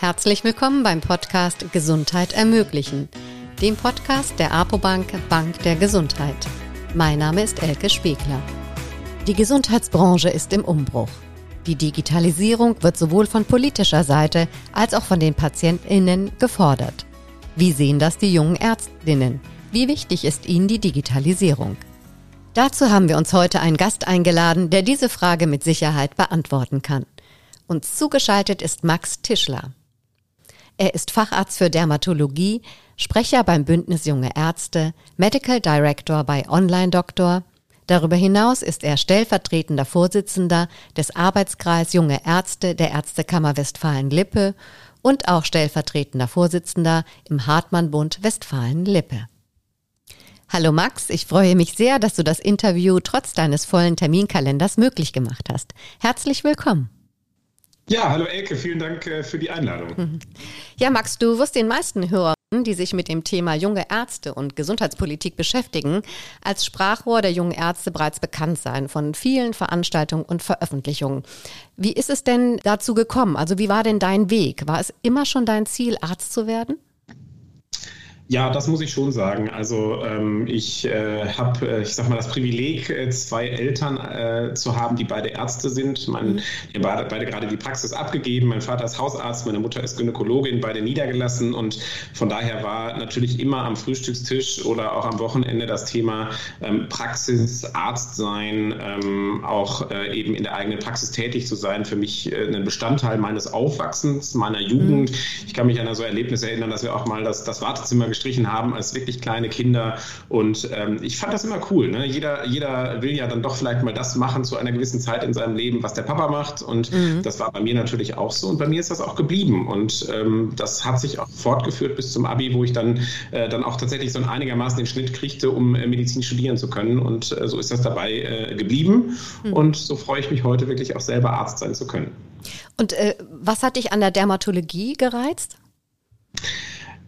Herzlich willkommen beim Podcast Gesundheit ermöglichen, dem Podcast der APOBank Bank der Gesundheit. Mein Name ist Elke Spiegler. Die Gesundheitsbranche ist im Umbruch. Die Digitalisierung wird sowohl von politischer Seite als auch von den Patientinnen gefordert. Wie sehen das die jungen Ärztinnen? Wie wichtig ist ihnen die Digitalisierung? Dazu haben wir uns heute einen Gast eingeladen, der diese Frage mit Sicherheit beantworten kann. Uns zugeschaltet ist Max Tischler. Er ist Facharzt für Dermatologie, Sprecher beim Bündnis Junge Ärzte, Medical Director bei Online Doktor. Darüber hinaus ist er stellvertretender Vorsitzender des Arbeitskreis Junge Ärzte der Ärztekammer Westfalen-Lippe und auch stellvertretender Vorsitzender im Hartmann-Bund Westfalen-Lippe. Hallo Max, ich freue mich sehr, dass du das Interview trotz deines vollen Terminkalenders möglich gemacht hast. Herzlich willkommen. Ja, hallo Elke, vielen Dank äh, für die Einladung. Ja, Max, du wirst den meisten Hörern, die sich mit dem Thema junge Ärzte und Gesundheitspolitik beschäftigen, als Sprachrohr der jungen Ärzte bereits bekannt sein von vielen Veranstaltungen und Veröffentlichungen. Wie ist es denn dazu gekommen? Also wie war denn dein Weg? War es immer schon dein Ziel, Arzt zu werden? Ja, das muss ich schon sagen. Also ähm, ich äh, habe, äh, ich sag mal, das Privileg, äh, zwei Eltern äh, zu haben, die beide Ärzte sind. Mein, mhm. Wir beide, beide gerade die Praxis abgegeben. Mein Vater ist Hausarzt, meine Mutter ist Gynäkologin, beide niedergelassen. Und von daher war natürlich immer am Frühstückstisch oder auch am Wochenende das Thema ähm, Praxis, Arzt sein, ähm, auch äh, eben in der eigenen Praxis tätig zu sein, für mich ein Bestandteil meines Aufwachsens, meiner Jugend. Mhm. Ich kann mich an so Erlebnisse erinnern, dass wir auch mal das, das Wartezimmer gestrichen haben als wirklich kleine Kinder. Und ähm, ich fand das immer cool. Ne? Jeder, jeder will ja dann doch vielleicht mal das machen zu einer gewissen Zeit in seinem Leben, was der Papa macht. Und mhm. das war bei mir natürlich auch so. Und bei mir ist das auch geblieben. Und ähm, das hat sich auch fortgeführt bis zum Abi, wo ich dann, äh, dann auch tatsächlich so einigermaßen den Schnitt kriegte, um äh, Medizin studieren zu können. Und äh, so ist das dabei äh, geblieben. Mhm. Und so freue ich mich heute wirklich auch selber Arzt sein zu können. Und äh, was hat dich an der Dermatologie gereizt?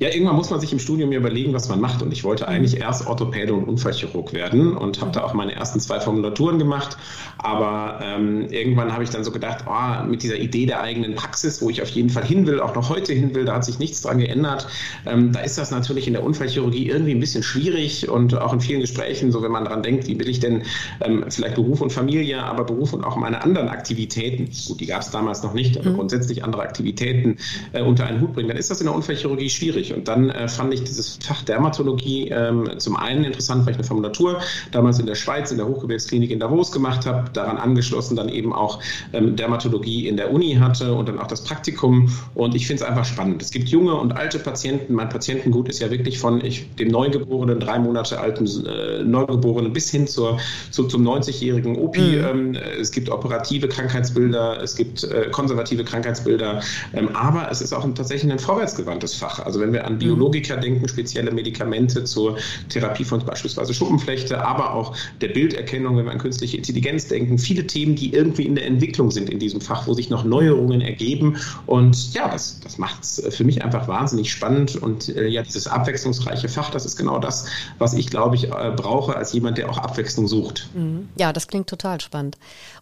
Ja, irgendwann muss man sich im Studium überlegen, was man macht. Und ich wollte eigentlich mhm. erst Orthopäde und Unfallchirurg werden und habe da auch meine ersten zwei Formulaturen gemacht. Aber ähm, irgendwann habe ich dann so gedacht, oh, mit dieser Idee der eigenen Praxis, wo ich auf jeden Fall hin will, auch noch heute hin will, da hat sich nichts dran geändert. Ähm, da ist das natürlich in der Unfallchirurgie irgendwie ein bisschen schwierig und auch in vielen Gesprächen, so wenn man dran denkt, wie will ich denn ähm, vielleicht Beruf und Familie, aber Beruf und auch meine anderen Aktivitäten, gut, die gab es damals noch nicht, aber mhm. grundsätzlich andere Aktivitäten äh, unter einen Hut bringen, dann ist das in der Unfallchirurgie schwierig. Und dann äh, fand ich dieses Fach Dermatologie ähm, zum einen interessant, weil ich eine Formulatur damals in der Schweiz in der Hochgebirgsklinik in Davos gemacht habe, daran angeschlossen dann eben auch ähm, Dermatologie in der Uni hatte und dann auch das Praktikum. Und ich finde es einfach spannend. Es gibt junge und alte Patienten. Mein Patientengut ist ja wirklich von ich, dem Neugeborenen, drei Monate alten äh, Neugeborenen bis hin zur, zu, zum 90-jährigen OP. Mhm. Ähm, es gibt operative Krankheitsbilder, es gibt äh, konservative Krankheitsbilder. Ähm, aber es ist auch ein, tatsächlich ein vorwärtsgewandtes Fach. Also wenn wir an Biologiker denken, spezielle Medikamente zur Therapie von beispielsweise Schuppenflechte, aber auch der Bilderkennung, wenn wir an künstliche Intelligenz denken. Viele Themen, die irgendwie in der Entwicklung sind in diesem Fach, wo sich noch Neuerungen ergeben. Und ja, das, das macht es für mich einfach wahnsinnig spannend. Und äh, ja, dieses abwechslungsreiche Fach, das ist genau das, was ich, glaube ich, äh, brauche als jemand, der auch Abwechslung sucht. Mhm. Ja, das klingt total spannend.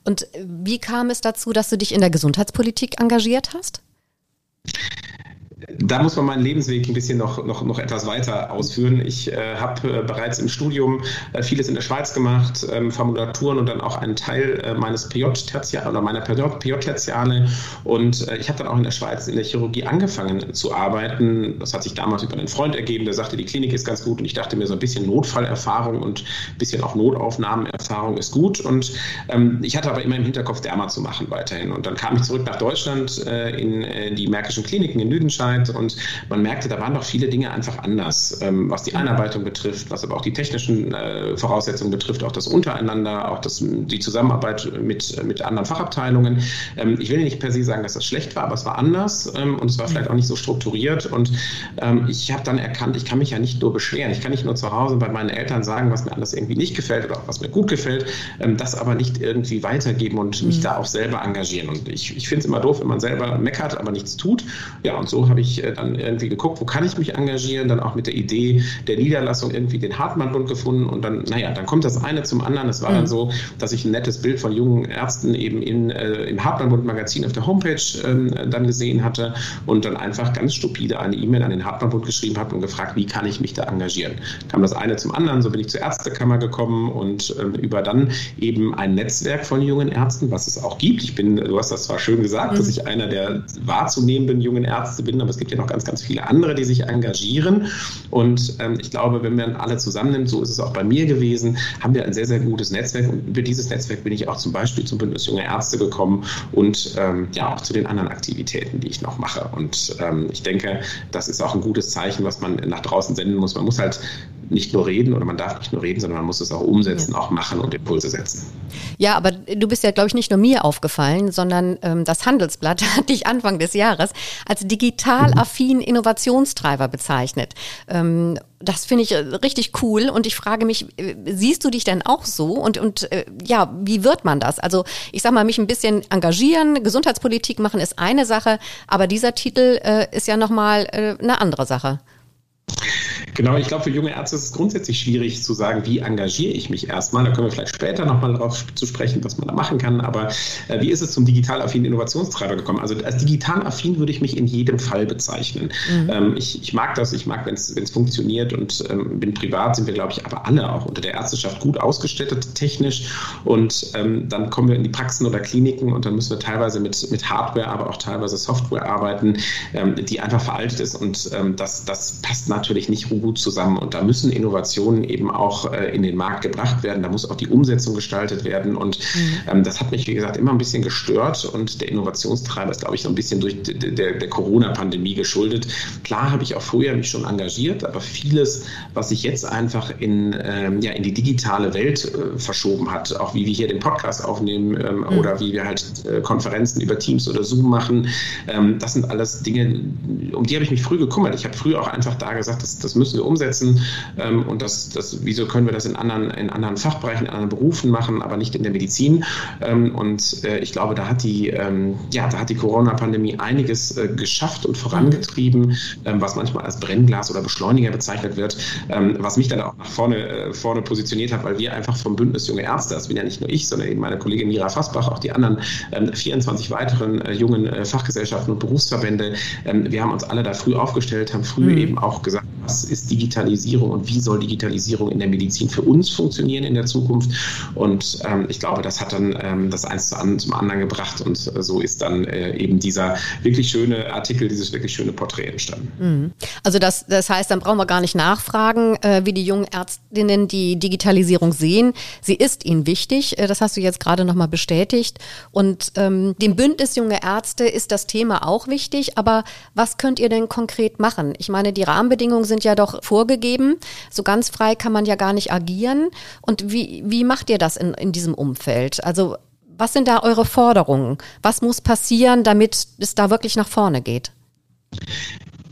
Und wie kam es dazu, dass du dich in der Gesundheitspolitik engagiert hast? Da muss man meinen Lebensweg ein bisschen noch, noch, noch etwas weiter ausführen. Ich äh, habe äh, bereits im Studium äh, vieles in der Schweiz gemacht, ähm, Formulaturen und dann auch einen Teil äh, meines PJ-Tertiale oder meiner PJ-Tertiale. Und äh, ich habe dann auch in der Schweiz in der Chirurgie angefangen zu arbeiten. Das hat sich damals über einen Freund ergeben, der sagte, die Klinik ist ganz gut. Und ich dachte mir, so ein bisschen Notfallerfahrung und ein bisschen auch Notaufnahmenerfahrung ist gut. Und ähm, ich hatte aber immer im Hinterkopf, Derma zu machen weiterhin. Und dann kam ich zurück nach Deutschland äh, in die Märkischen Kliniken in Lüdenscheid Zeit und man merkte, da waren doch viele Dinge einfach anders, ähm, was die Einarbeitung betrifft, was aber auch die technischen äh, Voraussetzungen betrifft, auch das Untereinander, auch das, die Zusammenarbeit mit, mit anderen Fachabteilungen. Ähm, ich will nicht per se sagen, dass das schlecht war, aber es war anders ähm, und es war vielleicht auch nicht so strukturiert und ähm, ich habe dann erkannt, ich kann mich ja nicht nur beschweren, ich kann nicht nur zu Hause bei meinen Eltern sagen, was mir alles irgendwie nicht gefällt oder auch was mir gut gefällt, ähm, das aber nicht irgendwie weitergeben und mich mhm. da auch selber engagieren und ich, ich finde es immer doof, wenn man selber meckert, aber nichts tut. Ja, und so habe ich ich äh, dann irgendwie geguckt, wo kann ich mich engagieren, dann auch mit der Idee der Niederlassung irgendwie den Hartmann-Bund gefunden und dann, naja, dann kommt das eine zum anderen. Es war mhm. dann so, dass ich ein nettes Bild von jungen Ärzten eben in, äh, im Hartmann-Bund-Magazin auf der Homepage ähm, dann gesehen hatte und dann einfach ganz stupide eine E-Mail an den Hartmann-Bund geschrieben habe und gefragt, wie kann ich mich da engagieren. Kam das eine zum anderen, so bin ich zur Ärztekammer gekommen und ähm, über dann eben ein Netzwerk von jungen Ärzten, was es auch gibt. Ich bin, du hast das zwar schön gesagt, mhm. dass ich einer der wahrzunehmenden jungen Ärzte bin, aber es gibt ja noch ganz, ganz viele andere, die sich engagieren. Und ähm, ich glaube, wenn man alle zusammennimmt, so ist es auch bei mir gewesen, haben wir ein sehr, sehr gutes Netzwerk. Und über dieses Netzwerk bin ich auch zum Beispiel zum Bündnis Junge Ärzte gekommen und ähm, ja auch zu den anderen Aktivitäten, die ich noch mache. Und ähm, ich denke, das ist auch ein gutes Zeichen, was man nach draußen senden muss. Man muss halt nicht nur reden oder man darf nicht nur reden, sondern man muss es auch umsetzen, ja. auch machen und Impulse setzen. Ja, aber du bist ja, glaube ich, nicht nur mir aufgefallen, sondern ähm, das Handelsblatt hat dich Anfang des Jahres als digital affin Innovationstreiber bezeichnet. Ähm, das finde ich äh, richtig cool und ich frage mich, äh, siehst du dich denn auch so und, und äh, ja, wie wird man das? Also ich sag mal, mich ein bisschen engagieren, Gesundheitspolitik machen ist eine Sache, aber dieser Titel äh, ist ja nochmal äh, eine andere Sache. Genau, ich glaube, für junge Ärzte ist es grundsätzlich schwierig zu sagen, wie engagiere ich mich erstmal. Da können wir vielleicht später nochmal darauf zu sprechen, was man da machen kann. Aber äh, wie ist es zum digital affinen Innovationstreiber gekommen? Also als digital affin würde ich mich in jedem Fall bezeichnen. Mhm. Ähm, ich, ich, mag das, ich mag, wenn es funktioniert und ähm, bin privat, sind wir, glaube ich, aber alle auch unter der Ärzteschaft gut ausgestattet technisch. Und ähm, dann kommen wir in die Praxen oder Kliniken und dann müssen wir teilweise mit, mit Hardware, aber auch teilweise Software arbeiten, ähm, die einfach veraltet ist. Und ähm, das, das passt natürlich nicht gut zusammen. Und da müssen Innovationen eben auch äh, in den Markt gebracht werden. Da muss auch die Umsetzung gestaltet werden. Und mhm. ähm, das hat mich, wie gesagt, immer ein bisschen gestört. Und der Innovationstreiber ist, glaube ich, so ein bisschen durch der, der Corona-Pandemie geschuldet. Klar habe ich auch früher mich schon engagiert, aber vieles, was sich jetzt einfach in, ähm, ja, in die digitale Welt äh, verschoben hat, auch wie wir hier den Podcast aufnehmen ähm, mhm. oder wie wir halt äh, Konferenzen über Teams oder Zoom machen, ähm, das sind alles Dinge, um die habe ich mich früh gekümmert. Ich habe früher auch einfach da gesagt, das, das müssen wir umsetzen ähm, und das, das, wieso können wir das in anderen, in anderen Fachbereichen, in anderen Berufen machen, aber nicht in der Medizin. Ähm, und äh, ich glaube, da hat die, ähm, ja, da hat die Corona-Pandemie einiges äh, geschafft und vorangetrieben, was manchmal als Brennglas oder Beschleuniger bezeichnet wird, was mich dann auch nach vorne, äh, vorne positioniert hat, weil wir einfach vom Bündnis Junge Ärzte, das bin ja nicht nur ich, sondern eben meine Kollegin Mira Fassbach, auch die anderen 24 ähm, weiteren jungen Fachgesellschaften und Berufsverbände, wir haben uns alle da früh aufgestellt, haben früh mhm. eben auch gesagt, was ist Digitalisierung und wie soll Digitalisierung in der Medizin für uns funktionieren in der Zukunft. Und ähm, ich glaube, das hat dann ähm, das eins zum anderen gebracht und äh, so ist dann äh, eben dieser wirklich schöne Artikel, dieses wirklich schöne Porträt entstanden. Mhm. Also das, das heißt, dann brauchen wir gar nicht nachfragen, äh, wie die jungen Ärztinnen die Digitalisierung sehen. Sie ist ihnen wichtig, äh, das hast du jetzt gerade nochmal bestätigt. Und ähm, dem Bündnis junge Ärzte ist das Thema auch wichtig, aber was könnt ihr denn konkret machen? Ich meine, die Rahmenbedingungen sind ja doch vorgegeben. So ganz frei kann man ja gar nicht agieren. Und wie, wie macht ihr das in, in diesem Umfeld? Also was sind da eure Forderungen? Was muss passieren, damit es da wirklich nach vorne geht?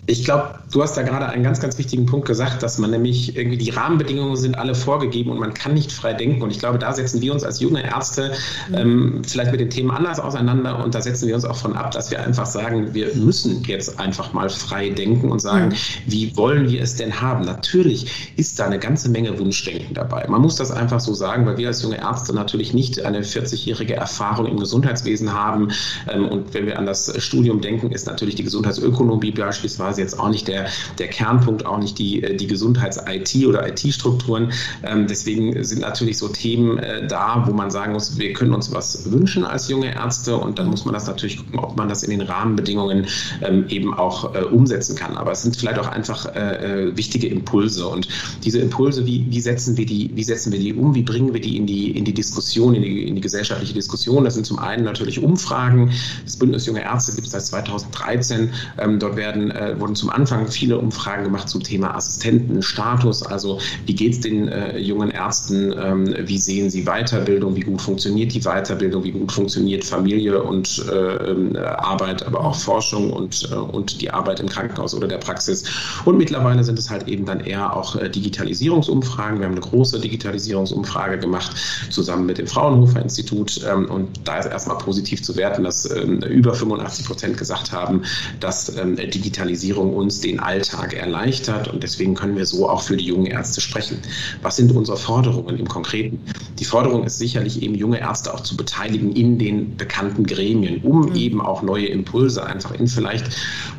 Ich glaube, du hast da gerade einen ganz, ganz wichtigen Punkt gesagt, dass man nämlich irgendwie die Rahmenbedingungen sind alle vorgegeben und man kann nicht frei denken. Und ich glaube, da setzen wir uns als junge Ärzte ähm, vielleicht mit den Themen anders auseinander und da setzen wir uns auch von ab, dass wir einfach sagen, wir müssen jetzt einfach mal frei denken und sagen, wie wollen wir es denn haben? Natürlich ist da eine ganze Menge Wunschdenken dabei. Man muss das einfach so sagen, weil wir als junge Ärzte natürlich nicht eine 40-jährige Erfahrung im Gesundheitswesen haben. Ähm, und wenn wir an das Studium denken, ist natürlich die Gesundheitsökonomie beispielsweise quasi jetzt auch nicht der, der Kernpunkt, auch nicht die, äh, die Gesundheits-IT oder IT-Strukturen. Ähm, deswegen sind natürlich so Themen äh, da, wo man sagen muss, wir können uns was wünschen als junge Ärzte und dann muss man das natürlich gucken, ob man das in den Rahmenbedingungen ähm, eben auch äh, umsetzen kann. Aber es sind vielleicht auch einfach äh, äh, wichtige Impulse und diese Impulse, wie, wie, setzen wir die, wie setzen wir die um, wie bringen wir die in die, in die Diskussion, in die, in die gesellschaftliche Diskussion. Das sind zum einen natürlich Umfragen. Das Bündnis Junge Ärzte gibt es seit 2013. Ähm, dort werden, äh, wurden zum Anfang viele Umfragen gemacht zum Thema Assistentenstatus. Also wie geht es den äh, jungen Ärzten? Ähm, wie sehen sie Weiterbildung? Wie gut funktioniert die Weiterbildung? Wie gut funktioniert Familie und äh, Arbeit, aber auch Forschung und, äh, und die Arbeit im Krankenhaus oder der Praxis? Und mittlerweile sind es halt eben dann eher auch äh, Digitalisierungsumfragen. Wir haben eine große Digitalisierungsumfrage gemacht zusammen mit dem Fraunhofer Institut. Ähm, und da ist erstmal positiv zu werten, dass ähm, über 85 Prozent gesagt haben, dass ähm, Digitalisierung Digitalisierung uns den Alltag erleichtert und deswegen können wir so auch für die jungen Ärzte sprechen. Was sind unsere Forderungen im Konkreten? Die Forderung ist sicherlich eben junge Ärzte auch zu beteiligen in den bekannten Gremien, um mhm. eben auch neue Impulse einfach in vielleicht,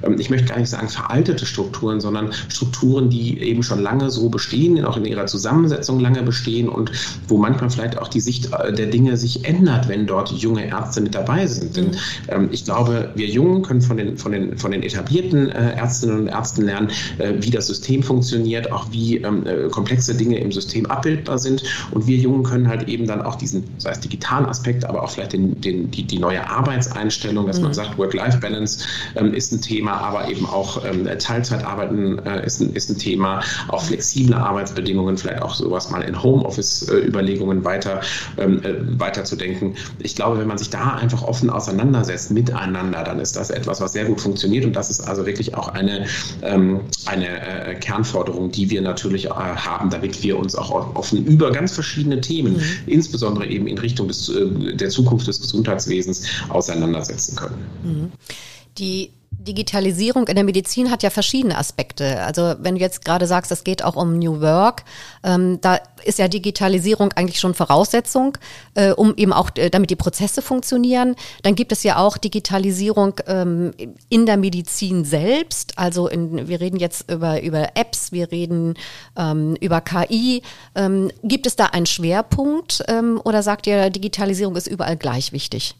ähm, ich möchte gar nicht sagen veraltete Strukturen, sondern Strukturen, die eben schon lange so bestehen, auch in ihrer Zusammensetzung lange bestehen und wo manchmal vielleicht auch die Sicht äh, der Dinge sich ändert, wenn dort junge Ärzte mit dabei sind. Denn mhm. ähm, ich glaube, wir Jungen können von den, von den, von den etablierten äh, Ärztinnen und Ärzten lernen, äh, wie das System funktioniert, auch wie ähm, äh, komplexe Dinge im System abbildbar sind. Und wir Jungen können halt eben dann auch diesen, sei es digitalen Aspekt, aber auch vielleicht den, den, die, die neue Arbeitseinstellung, dass mhm. man sagt, Work-Life-Balance ähm, ist ein Thema, aber eben auch ähm, Teilzeitarbeiten äh, ist, ein, ist ein Thema, auch flexible Arbeitsbedingungen, vielleicht auch sowas mal in Homeoffice-Überlegungen weiter, ähm, äh, weiter zu denken. Ich glaube, wenn man sich da einfach offen auseinandersetzt miteinander, dann ist das etwas, was sehr gut funktioniert und das ist also wirklich auch eine, ähm, eine äh, Kernforderung, die wir natürlich äh, haben, damit wir uns auch offen über ganz verschiedene Themen, mhm. insbesondere eben in Richtung des, äh, der Zukunft des Gesundheitswesens, auseinandersetzen können. Mhm. Die Digitalisierung in der Medizin hat ja verschiedene Aspekte. Also wenn du jetzt gerade sagst, es geht auch um New Work, ähm, da ist ja Digitalisierung eigentlich schon Voraussetzung, äh, um eben auch, äh, damit die Prozesse funktionieren. Dann gibt es ja auch Digitalisierung ähm, in der Medizin selbst. Also in, wir reden jetzt über, über Apps, wir reden ähm, über KI. Ähm, gibt es da einen Schwerpunkt ähm, oder sagt ihr, Digitalisierung ist überall gleich wichtig?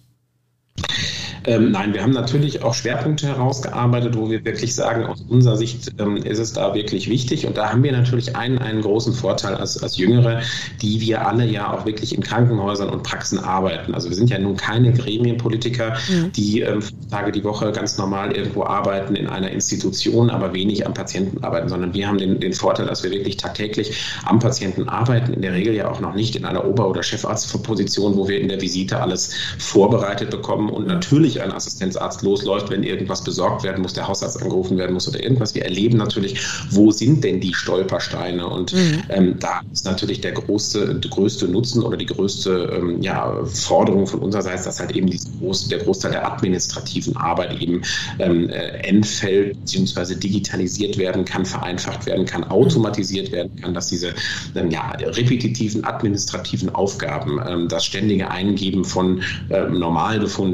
Ähm, nein, wir haben natürlich auch Schwerpunkte herausgearbeitet, wo wir wirklich sagen, aus unserer Sicht ähm, ist es da wirklich wichtig. Und da haben wir natürlich einen, einen großen Vorteil als, als Jüngere, die wir alle ja auch wirklich in Krankenhäusern und Praxen arbeiten. Also wir sind ja nun keine Gremienpolitiker, mhm. die ähm, fünf Tage die Woche ganz normal irgendwo arbeiten in einer Institution, aber wenig am Patienten arbeiten, sondern wir haben den, den Vorteil, dass wir wirklich tagtäglich am Patienten arbeiten, in der Regel ja auch noch nicht in einer Ober- oder Chefarztposition, wo wir in der Visite alles vorbereitet bekommen und natürlich ein Assistenzarzt losläuft, wenn irgendwas besorgt werden muss, der Hausarzt angerufen werden muss oder irgendwas. Wir erleben natürlich, wo sind denn die Stolpersteine? Und mhm. ähm, da ist natürlich der größte, der größte Nutzen oder die größte ähm, ja, Forderung von unsererseits, dass halt eben Groß, der Großteil der administrativen Arbeit eben ähm, äh, entfällt bzw. digitalisiert werden kann, vereinfacht werden kann, automatisiert werden kann, dass diese ähm, ja, repetitiven administrativen Aufgaben, ähm, das ständige Eingeben von ähm,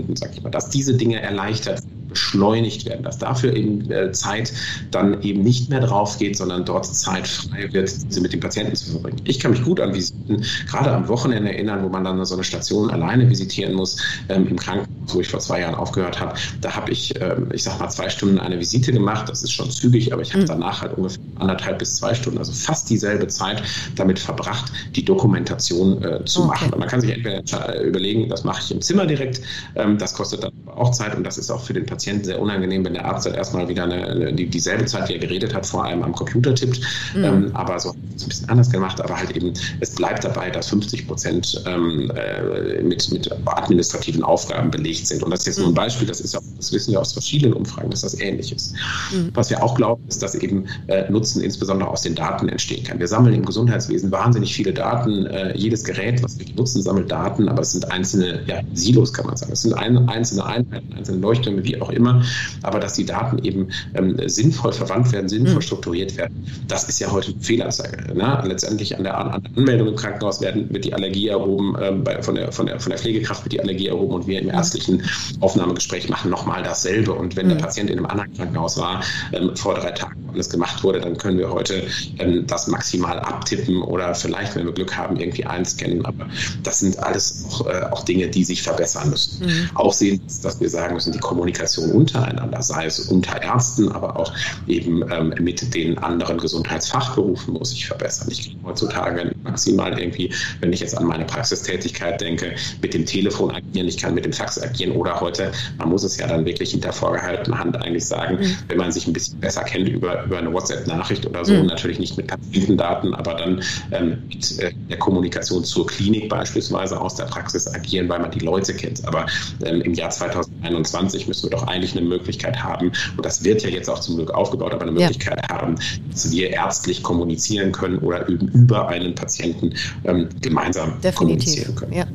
Normalbefunden, sag ich mal, dass diese Dinge erleichtert beschleunigt werden, dass dafür eben äh, Zeit dann eben nicht mehr drauf geht, sondern dort Zeit frei wird, sie mit dem Patienten zu verbringen. Ich kann mich gut an Visiten, gerade am Wochenende erinnern, wo man dann so eine Station alleine visitieren muss, ähm, im Krankenhaus, wo ich vor zwei Jahren aufgehört habe. Da habe ich, ähm, ich sag mal, zwei Stunden eine Visite gemacht. Das ist schon zügig, aber ich habe mhm. danach halt ungefähr anderthalb bis zwei Stunden, also fast dieselbe Zeit damit verbracht, die Dokumentation äh, zu okay. machen. Und man kann sich entweder überlegen, das mache ich im Zimmer direkt, ähm, das kostet dann auch Zeit und das ist auch für den Patienten Patienten sehr unangenehm, wenn der Arzt dann erstmal wieder eine, die, dieselbe Zeit, wie er geredet hat, vor allem am Computer tippt. Mhm. Ähm, aber so ein bisschen anders gemacht, aber halt eben, es bleibt dabei, dass 50 Prozent ähm, äh, mit, mit administrativen Aufgaben belegt sind. Und das ist jetzt nur ein mhm. Beispiel, das ist auch, das wissen wir aus verschiedenen Umfragen, dass das ähnlich ist. Mhm. Was wir auch glauben, ist, dass eben äh, Nutzen insbesondere aus den Daten entstehen kann. Wir sammeln im Gesundheitswesen wahnsinnig viele Daten. Äh, jedes Gerät, was wir nutzen, sammelt Daten, aber es sind einzelne ja, Silos, kann man sagen. Es sind ein, einzelne Einheiten, einzelne Leuchttürme, wie auch immer, aber dass die Daten eben ähm, sinnvoll verwandt werden, sinnvoll mhm. strukturiert werden, das ist ja heute eine Fehlanzeige. Ne? Letztendlich an der, an Anmeldung im Krankenhaus werden, wird die Allergie erhoben, ähm, bei, von, der, von, der, von der Pflegekraft wird die Allergie erhoben und wir im ärztlichen Aufnahmegespräch machen nochmal dasselbe. Und wenn mhm. der Patient in einem anderen Krankenhaus war, ähm, vor drei Tagen alles gemacht wurde, dann können wir heute ähm, das maximal abtippen oder vielleicht, wenn wir Glück haben, irgendwie einscannen. Aber das sind alles auch, äh, auch Dinge, die sich verbessern müssen. Mhm. Auch sehen, dass wir sagen müssen, die Kommunikation Kommunikation untereinander, sei es unter Ärzten, aber auch eben ähm, mit den anderen Gesundheitsfachberufen muss sich verbessern. Ich kann heutzutage maximal irgendwie, wenn ich jetzt an meine Praxistätigkeit denke, mit dem Telefon agieren, ich kann mit dem Fax agieren oder heute, man muss es ja dann wirklich hinter vorgehaltener Hand eigentlich sagen, mhm. wenn man sich ein bisschen besser kennt über, über eine WhatsApp-Nachricht oder so, mhm. natürlich nicht mit Patientendaten, aber dann ähm, mit äh, der Kommunikation zur Klinik beispielsweise aus der Praxis agieren, weil man die Leute kennt. Aber ähm, im Jahr 2021 müssen wir doch eigentlich eine Möglichkeit haben, und das wird ja jetzt auch zum Glück aufgebaut, aber eine Möglichkeit ja. haben, dass wir ärztlich kommunizieren können oder eben über einen Patienten ähm, gemeinsam Definitiv. kommunizieren können. Ja.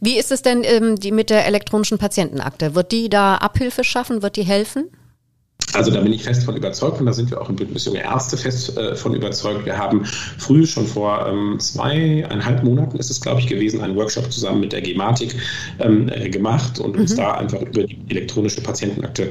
Wie ist es denn ähm, die mit der elektronischen Patientenakte? Wird die da Abhilfe schaffen? Wird die helfen? Also da bin ich fest von überzeugt und da sind wir auch im Bündnis Junge Ärzte fest äh, von überzeugt. Wir haben früh schon vor ähm, zweieinhalb Monaten ist es, glaube ich, gewesen, einen Workshop zusammen mit der Gematik ähm, äh, gemacht und uns mhm. da einfach über die elektronische Patientenakte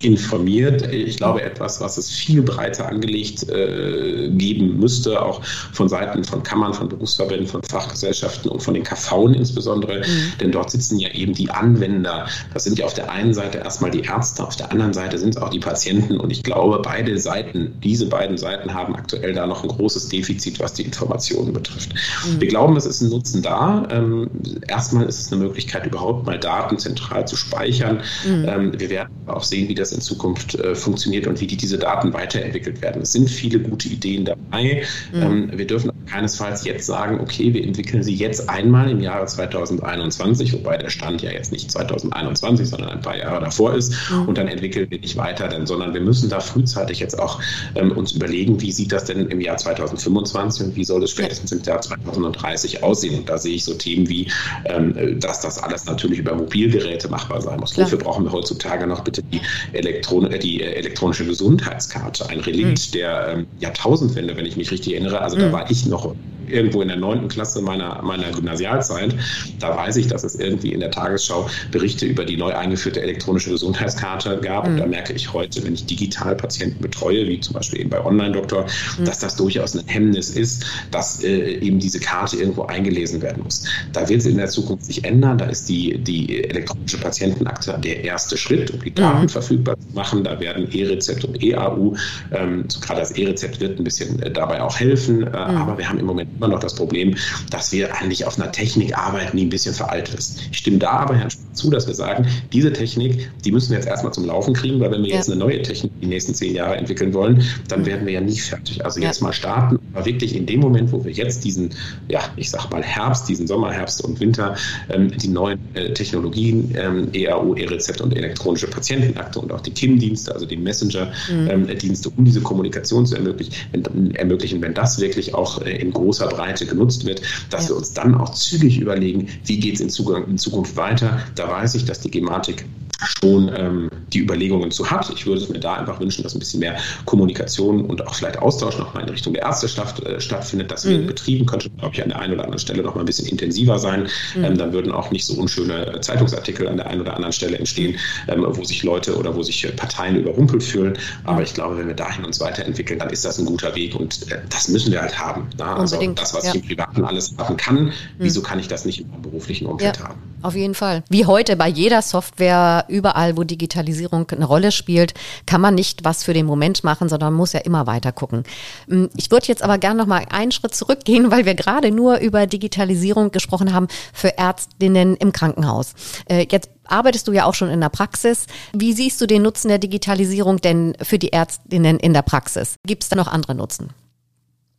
informiert. Ich glaube, etwas, was es viel breiter angelegt äh, geben müsste, auch von Seiten von Kammern, von Berufsverbänden, von Fachgesellschaften und von den KVen insbesondere. Mhm. Denn dort sitzen ja eben die Anwender. Das sind ja auf der einen Seite erstmal die Ärzte, auf der anderen Seite sind es auch die Patienten. Und ich glaube, beide Seiten, diese beiden Seiten haben aktuell da noch ein großes Defizit, was die Informationen betrifft. Mhm. Wir glauben, es ist ein Nutzen da. Ähm, erstmal ist es eine Möglichkeit, überhaupt mal Daten zentral zu speichern. Mhm. Ähm, wir werden auch sehen, wie das in Zukunft äh, funktioniert und wie die, diese Daten weiterentwickelt werden. Es sind viele gute Ideen dabei. Mhm. Ähm, wir dürfen keinesfalls jetzt sagen, okay, wir entwickeln sie jetzt einmal im Jahre 2021, wobei der Stand ja jetzt nicht 2021, sondern ein paar Jahre davor ist mhm. und dann entwickeln wir nicht weiter, denn, sondern wir müssen da frühzeitig jetzt auch ähm, uns überlegen, wie sieht das denn im Jahr 2025 und wie soll es spätestens im Jahr 2030 aussehen. Und da sehe ich so Themen wie, ähm, dass das alles natürlich über Mobilgeräte machbar sein muss. Klar. Wofür brauchen wir heutzutage noch bitte die Elektron äh, die äh, elektronische Gesundheitskarte, ein Relikt mhm. der ähm, Jahrtausendwende, wenn ich mich richtig erinnere. Also mhm. da war ich noch irgendwo in der neunten Klasse meiner, meiner Gymnasialzeit. Da weiß ich, dass es irgendwie in der Tagesschau Berichte über die neu eingeführte elektronische Gesundheitskarte gab. Mhm. Und da merke ich heute, wenn ich digital Patienten betreue, wie zum Beispiel eben bei Online-Doktor, mhm. dass das durchaus ein Hemmnis ist, dass äh, eben diese Karte irgendwo eingelesen werden muss. Da wird es in der Zukunft sich ändern. Da ist die, die elektronische Patientenakte der erste Schritt, um die Daten mhm. verfügbar zu machen. Da werden E-Rezept und EAU, ähm, gerade das E-Rezept wird ein bisschen äh, dabei auch helfen. Äh, mhm. aber wir haben im Moment immer noch das Problem, dass wir eigentlich auf einer Technik arbeiten, die ein bisschen veraltet ist. Ich stimme da aber Herrn zu, dass wir sagen, diese Technik, die müssen wir jetzt erstmal zum Laufen kriegen, weil wenn wir ja. jetzt eine neue Technik die nächsten zehn Jahre entwickeln wollen, dann werden wir ja nie fertig. Also ja. jetzt mal starten, aber wirklich in dem Moment, wo wir jetzt diesen, ja, ich sag mal Herbst, diesen Sommer, Herbst und Winter, ähm, die neuen äh, Technologien, ähm, EAU, E-Rezept und elektronische Patientenakte und auch die KIM-Dienste, also die Messenger-Dienste, mhm. ähm, um diese Kommunikation zu ermöglichen, wenn, ermöglichen, wenn das wirklich auch äh, in großer Breite genutzt wird, dass ja. wir uns dann auch zügig überlegen, wie geht es in, in Zukunft weiter. Da weiß ich, dass die Gematik schon ähm, die Überlegungen zu hat. Ich würde es mir da einfach wünschen, dass ein bisschen mehr Kommunikation und auch vielleicht Austausch nochmal in Richtung der Ärzteschaft äh, stattfindet. Das mhm. Betrieben könnte, glaube ich, an der einen oder anderen Stelle noch mal ein bisschen intensiver sein. Mhm. Ähm, dann würden auch nicht so unschöne Zeitungsartikel an der einen oder anderen Stelle entstehen, ähm, wo sich Leute oder wo sich äh, Parteien überrumpelt fühlen. Aber mhm. ich glaube, wenn wir dahin uns weiterentwickeln, dann ist das ein guter Weg und äh, das müssen wir halt haben. Na? Also das, was ja. ich im Privaten alles haben kann, mhm. wieso kann ich das nicht im beruflichen Umfeld ja, haben? Auf jeden Fall. Wie heute bei jeder Software überall, wo Digitalisierung eine Rolle spielt, kann man nicht was für den Moment machen, sondern muss ja immer weiter gucken. Hm, ich würde jetzt aber gerne noch mal einen Schritt zurückgehen, weil wir gerade nur über Digitalisierung gesprochen haben für Ärztinnen im Krankenhaus. Äh, jetzt arbeitest du ja auch schon in der Praxis. Wie siehst du den Nutzen der Digitalisierung denn für die Ärztinnen in der Praxis? Gibt es da noch andere Nutzen?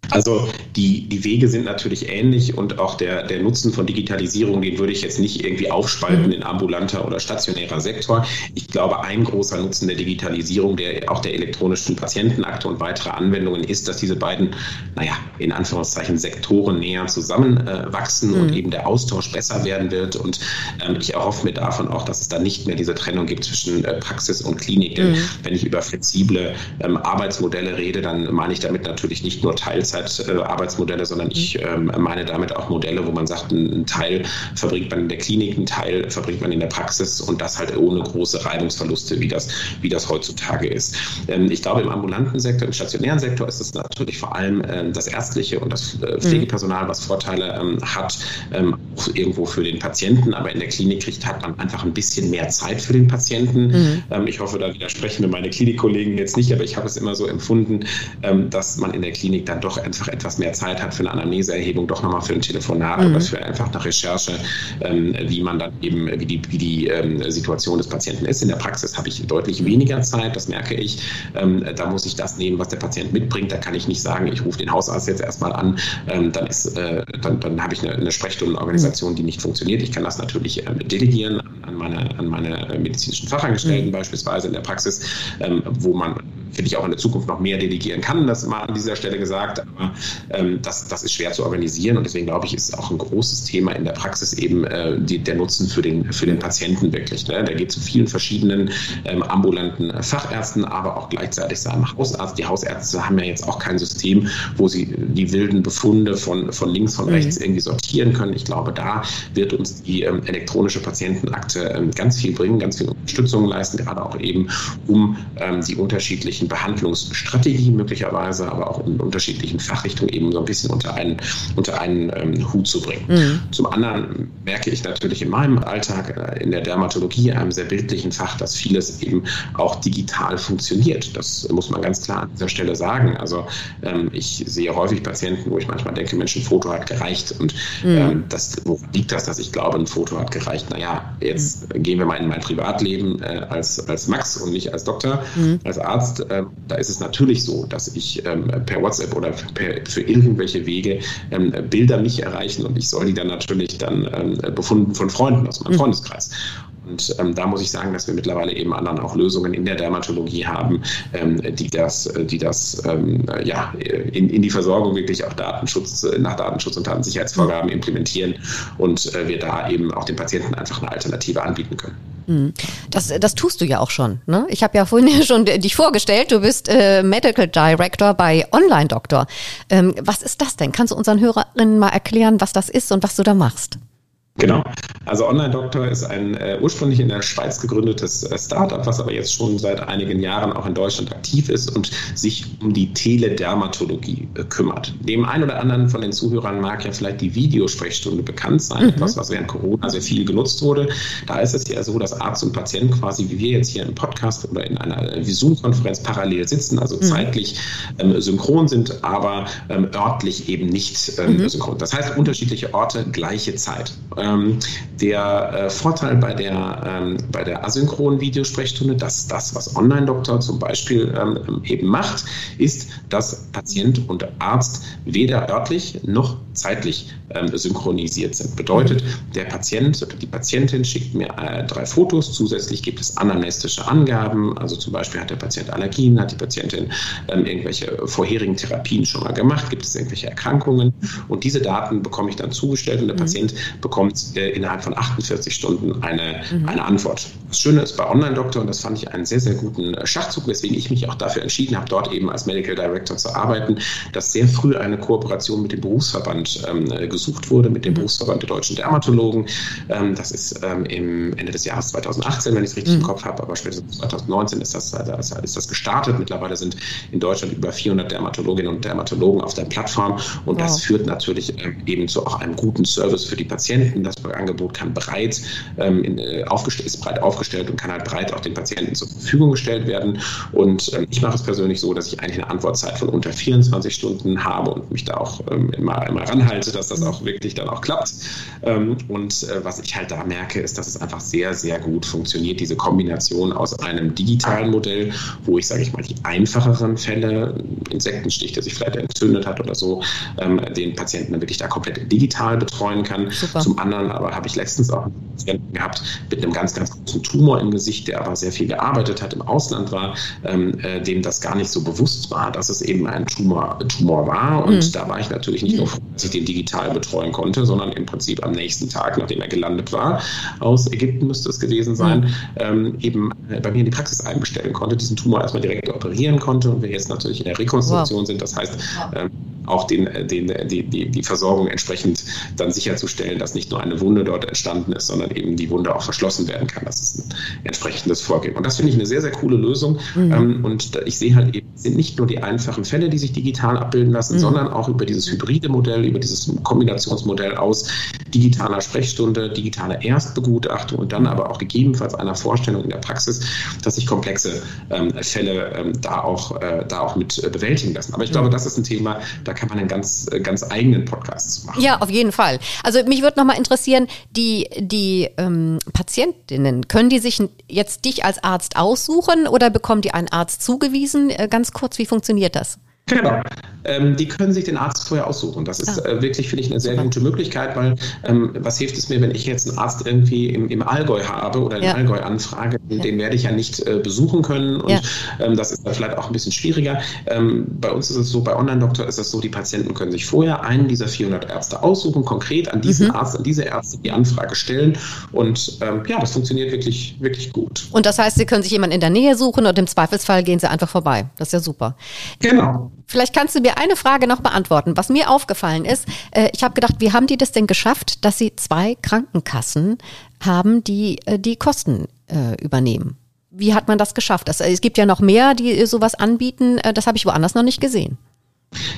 Also die, die Wege sind natürlich ähnlich und auch der, der Nutzen von Digitalisierung, den würde ich jetzt nicht irgendwie aufspalten mhm. in ambulanter oder stationärer Sektor. Ich glaube, ein großer Nutzen der Digitalisierung, der auch der elektronischen Patientenakte und weitere Anwendungen ist, dass diese beiden, naja, in Anführungszeichen Sektoren näher zusammenwachsen äh, mhm. und eben der Austausch besser werden wird. Und ähm, ich erhoffe mir davon auch, dass es da nicht mehr diese Trennung gibt zwischen äh, Praxis und Klinik. Denn mhm. wenn ich über flexible ähm, Arbeitsmodelle rede, dann meine ich damit natürlich nicht nur Teilzeit Teilzeitarbeitsmodelle, sondern ich ähm, meine damit auch Modelle, wo man sagt, ein Teil verbringt man in der Klinik, ein Teil verbringt man in der Praxis und das halt ohne große Reibungsverluste, wie das, wie das heutzutage ist. Ähm, ich glaube, im ambulanten Sektor, im stationären Sektor ist es natürlich vor allem ähm, das ärztliche und das äh, Pflegepersonal, was Vorteile hat, auch irgendwo für den Patienten, aber in der Klinik kriegt, hat man einfach ein bisschen mehr Zeit für den Patienten. Mhm. ich hoffe, da widersprechen mir meine Klinikkollegen jetzt nicht, aber ich habe es immer so empfunden, dass man in der Klinik dann doch einfach etwas mehr Zeit hat für eine Anamneseerhebung, doch nochmal für ein Telefonat mhm. oder für einfach eine Recherche, ähm, wie man dann eben, wie die, wie die ähm, Situation des Patienten ist. In der Praxis habe ich deutlich weniger Zeit, das merke ich. Ähm, da muss ich das nehmen, was der Patient mitbringt. Da kann ich nicht sagen, ich rufe den Hausarzt jetzt erstmal an, ähm, dann, ist, äh, dann, dann habe ich eine, eine Sprechstundenorganisation, die nicht funktioniert. Ich kann das natürlich ähm, delegieren an meine, an meine medizinischen Fachangestellten mhm. beispielsweise in der Praxis, ähm, wo man finde ich auch in der Zukunft noch mehr delegieren kann, das mal an dieser Stelle gesagt, aber ähm, das, das ist schwer zu organisieren und deswegen glaube ich, ist auch ein großes Thema in der Praxis eben äh, die, der Nutzen für den, für den Patienten wirklich. Ne? Der geht zu vielen verschiedenen ähm, ambulanten Fachärzten, aber auch gleichzeitig seinem Hausarzt. Die Hausärzte haben ja jetzt auch kein System, wo sie die wilden Befunde von, von links, von rechts mhm. irgendwie sortieren können. Ich glaube, da wird uns die ähm, elektronische Patientenakte ähm, ganz viel bringen, ganz viel Unterstützung leisten, gerade auch eben, um ähm, die unterschiedlichen Behandlungsstrategien möglicherweise, aber auch in unterschiedlichen Fachrichtungen eben so ein bisschen unter einen, unter einen ähm, Hut zu bringen. Mhm. Zum anderen merke ich natürlich in meinem Alltag äh, in der Dermatologie, einem sehr bildlichen Fach, dass vieles eben auch digital funktioniert. Das muss man ganz klar an dieser Stelle sagen. Also ähm, ich sehe häufig Patienten, wo ich manchmal denke, Mensch, ein Foto hat gereicht. Und mhm. ähm, das, woran liegt das, dass ich glaube, ein Foto hat gereicht? Naja, jetzt mhm. gehen wir mal in mein Privatleben äh, als, als Max und nicht als Doktor, mhm. als Arzt. Äh, da ist es natürlich so, dass ich ähm, per WhatsApp oder per, für irgendwelche Wege ähm, Bilder mich erreichen und ich soll die dann natürlich dann ähm, befunden von Freunden aus meinem mhm. Freundeskreis. Und ähm, da muss ich sagen, dass wir mittlerweile eben anderen auch Lösungen in der Dermatologie haben, ähm, die das, die das ähm, ja, in, in die Versorgung wirklich auch Datenschutz, nach Datenschutz und Datensicherheitsvorgaben implementieren und äh, wir da eben auch den Patienten einfach eine Alternative anbieten können. Mhm. Das, das tust du ja auch schon. Ne? Ich habe ja vorhin schon dich vorgestellt. Du bist äh, Medical Director bei Online Doctor. Ähm, was ist das denn? Kannst du unseren Hörerinnen mal erklären, was das ist und was du da machst? Genau. Also Online Doctor ist ein äh, ursprünglich in der Schweiz gegründetes äh, Startup, was aber jetzt schon seit einigen Jahren auch in Deutschland aktiv ist und sich um die Teledermatologie äh, kümmert. Dem einen oder anderen von den Zuhörern mag ja vielleicht die Videosprechstunde bekannt sein, mhm. etwas, was während Corona sehr viel genutzt wurde. Da ist es ja so, dass Arzt und Patient quasi wie wir jetzt hier im Podcast oder in einer Zoom-Konferenz parallel sitzen, also mhm. zeitlich ähm, synchron sind, aber ähm, örtlich eben nicht ähm, mhm. synchron. Das heißt unterschiedliche Orte, gleiche Zeit. Ähm, der äh, Vorteil bei der, ähm, bei der asynchronen Videosprechstunde, dass das, was Online-Doktor zum Beispiel ähm, eben macht, ist, dass Patient und Arzt weder örtlich noch zeitlich ähm, synchronisiert sind. Bedeutet, der Patient oder die Patientin schickt mir äh, drei Fotos, zusätzlich gibt es anamnestische Angaben, also zum Beispiel hat der Patient Allergien, hat die Patientin ähm, irgendwelche vorherigen Therapien schon mal gemacht, gibt es irgendwelche Erkrankungen und diese Daten bekomme ich dann zugestellt und der mhm. Patient bekommt äh, innerhalb von 48 Stunden eine, mhm. eine Antwort. Das Schöne ist bei Online-Doktor, und das fand ich einen sehr, sehr guten äh, Schachzug, weswegen ich mich auch dafür entschieden habe, dort eben als Medical Director zu arbeiten, dass sehr früh eine Kooperation mit dem Berufsverband ähm, gesucht wurde, mit dem mhm. Berufsverband der deutschen Dermatologen. Ähm, das ist ähm, im Ende des Jahres 2018, wenn ich es richtig mhm. im Kopf habe, aber spätestens 2019 ist das, äh, ist das gestartet. Mittlerweile sind in Deutschland über 400 Dermatologinnen und Dermatologen auf der Plattform und wow. das führt natürlich ähm, eben zu auch einem guten Service für die Patienten. Das Angebot kann breit ähm, in, äh, aufgestellt, ist breit aufgestellt und kann halt breit auch den Patienten zur Verfügung gestellt werden. Und ähm, ich mache es persönlich so, dass ich eigentlich eine Antwortzeit von unter 24 Stunden habe und mich da auch ähm, immer, immer ranhalte, dass das auch wirklich dann auch klappt. Ähm, und äh, was ich halt da merke, ist, dass es einfach sehr, sehr gut funktioniert, diese Kombination aus einem digitalen Modell, wo ich, sage ich mal, die einfacheren Fälle, Insektenstich, der sich vielleicht entzündet hat oder so, ähm, den Patienten dann wirklich da komplett digital betreuen kann. Super. Zum anderen aber habe ich letztens auch einen Patienten gehabt mit einem ganz, ganz großen Tumor im Gesicht, der aber sehr viel gearbeitet hat, im Ausland war, ähm, äh, dem das gar nicht so bewusst war, dass es eben ein Tumor, Tumor war. Und mhm. da war ich natürlich nicht nur froh, dass ich den digital betreuen konnte, sondern im Prinzip am nächsten Tag, nachdem er gelandet war, aus Ägypten müsste es gewesen sein, mhm. ähm, eben äh, bei mir in die Praxis einbestellen konnte, diesen Tumor erstmal direkt operieren konnte und wir jetzt natürlich in der Rekonstruktion wow. sind. Das heißt, ähm, auch den, äh, den, äh, die, die, die Versorgung entsprechend dann sicherzustellen, dass nicht nur eine Wunde dort entstanden ist, sondern eben die Wunde auch verschlossen werden kann. Das ist ein entsprechendes Vorgehen. Und das finde ich eine sehr, sehr coole Lösung. Mhm. Ähm, und ich sehe halt eben, es sind nicht nur die einfachen Fälle, die sich digital abbilden lassen, mhm. sondern auch über dieses hybride Modell, über dieses Kombinationsmodell aus digitaler Sprechstunde, digitaler Erstbegutachtung und dann aber auch gegebenenfalls einer Vorstellung in der Praxis, dass sich komplexe ähm, Fälle ähm, da, auch, äh, da auch mit äh, bewältigen lassen. Aber ich glaube, mhm. das ist ein Thema, da kann man einen ganz, äh, ganz eigenen Podcast machen. Ja, auf jeden Fall. Also mich würde nochmal interessieren, die, die ähm, Patientinnen, können die sich jetzt dich als Arzt aussuchen oder bekommen die einen Arzt zugewiesen? Äh, ganz kurz, wie funktioniert das? Genau. Ähm, die können sich den Arzt vorher aussuchen. Das ist ah. äh, wirklich, finde ich, eine sehr gute Möglichkeit, weil ähm, was hilft es mir, wenn ich jetzt einen Arzt irgendwie im, im Allgäu habe oder in ja. Allgäu anfrage, den, den werde ich ja nicht äh, besuchen können und ja. ähm, das ist dann vielleicht auch ein bisschen schwieriger. Ähm, bei uns ist es so, bei Online-Doktor ist es so, die Patienten können sich vorher einen dieser 400 Ärzte aussuchen, konkret an diesen mhm. Arzt, an diese Ärzte die Anfrage stellen und ähm, ja, das funktioniert wirklich, wirklich gut. Und das heißt, Sie können sich jemanden in der Nähe suchen und im Zweifelsfall gehen Sie einfach vorbei. Das ist ja super. Genau. Vielleicht kannst du mir eine Frage noch beantworten. Was mir aufgefallen ist, äh, ich habe gedacht, wie haben die das denn geschafft, dass sie zwei Krankenkassen haben, die äh, die Kosten äh, übernehmen? Wie hat man das geschafft? Das, es gibt ja noch mehr, die sowas anbieten. Äh, das habe ich woanders noch nicht gesehen.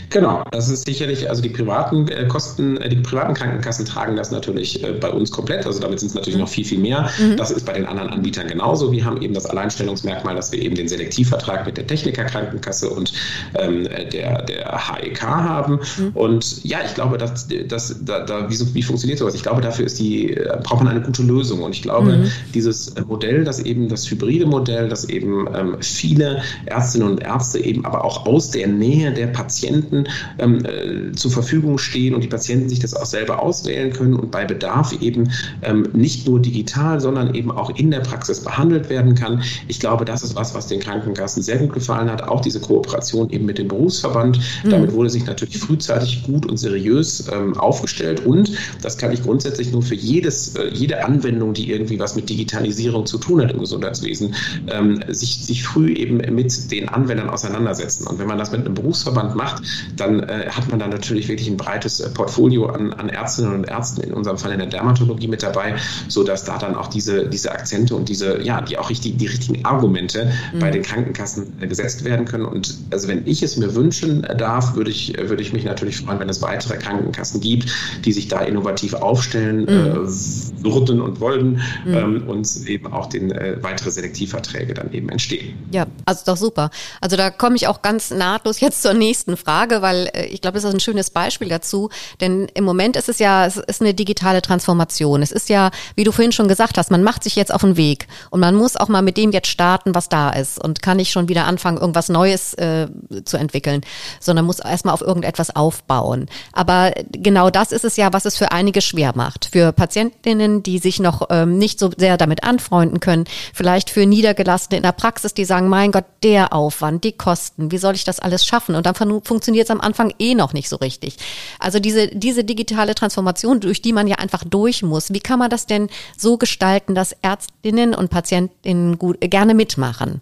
Genau, das ist sicherlich, also die privaten äh, Kosten, äh, die privaten Krankenkassen tragen das natürlich äh, bei uns komplett, also damit sind es natürlich mhm. noch viel, viel mehr. Mhm. Das ist bei den anderen Anbietern genauso. Wir haben eben das Alleinstellungsmerkmal, dass wir eben den Selektivvertrag mit der Technikerkrankenkasse und ähm, der, der HEK haben. Mhm. Und ja, ich glaube, dass, dass da, da, wie, wie funktioniert sowas? Ich glaube, dafür ist die, äh, braucht man eine gute Lösung. Und ich glaube, mhm. dieses Modell, das eben das hybride Modell, das eben ähm, viele Ärztinnen und Ärzte eben aber auch aus der Nähe der Patienten ähm, äh, zur Verfügung stehen und die Patienten sich das auch selber auswählen können und bei Bedarf eben ähm, nicht nur digital, sondern eben auch in der Praxis behandelt werden kann. Ich glaube, das ist was, was den Krankenkassen sehr gut gefallen hat. Auch diese Kooperation eben mit dem Berufsverband. Mhm. Damit wurde sich natürlich frühzeitig gut und seriös ähm, aufgestellt und das kann ich grundsätzlich nur für jedes, äh, jede Anwendung, die irgendwie was mit Digitalisierung zu tun hat im Gesundheitswesen, ähm, sich, sich früh eben mit den Anwendern auseinandersetzen. Und wenn man das mit einem Berufsverband macht, dann äh, hat man da natürlich wirklich ein breites äh, Portfolio an, an Ärztinnen und Ärzten, in unserem Fall in der Dermatologie mit dabei, sodass da dann auch diese, diese Akzente und diese, ja, die auch richtig, die richtigen Argumente mhm. bei den Krankenkassen äh, gesetzt werden können. Und also wenn ich es mir wünschen darf, würde ich, würde ich mich natürlich freuen, wenn es weitere Krankenkassen gibt, die sich da innovativ aufstellen, mhm. äh, würden und wollen mhm. ähm, und eben auch den äh, weitere Selektivverträge dann eben entstehen. Ja, also doch super. Also da komme ich auch ganz nahtlos jetzt zur nächsten Frage, weil äh, ich glaube, das ist ein schönes Beispiel dazu. Denn im Moment ist es ja, es ist eine digitale Transformation. Es ist ja, wie du vorhin schon gesagt hast, man macht sich jetzt auf den Weg und man muss auch mal mit dem jetzt starten, was da ist und kann nicht schon wieder anfangen, irgendwas Neues äh, zu entwickeln, sondern muss erstmal auf irgendetwas aufbauen. Aber genau das ist es ja, was es für einige schwer macht. Für Patientinnen, die sich noch ähm, nicht so sehr damit anfreunden können, vielleicht für Niedergelassene in der Praxis, die sagen, mein Gott, der Aufwand, die Kosten, wie soll ich das alles schaffen? Und dann funktioniert es am Anfang eh noch nicht so richtig. Also diese, diese digitale Transformation, durch die man ja einfach durch muss, wie kann man das denn so gestalten, dass Ärztinnen und Patientinnen gut, gerne mitmachen?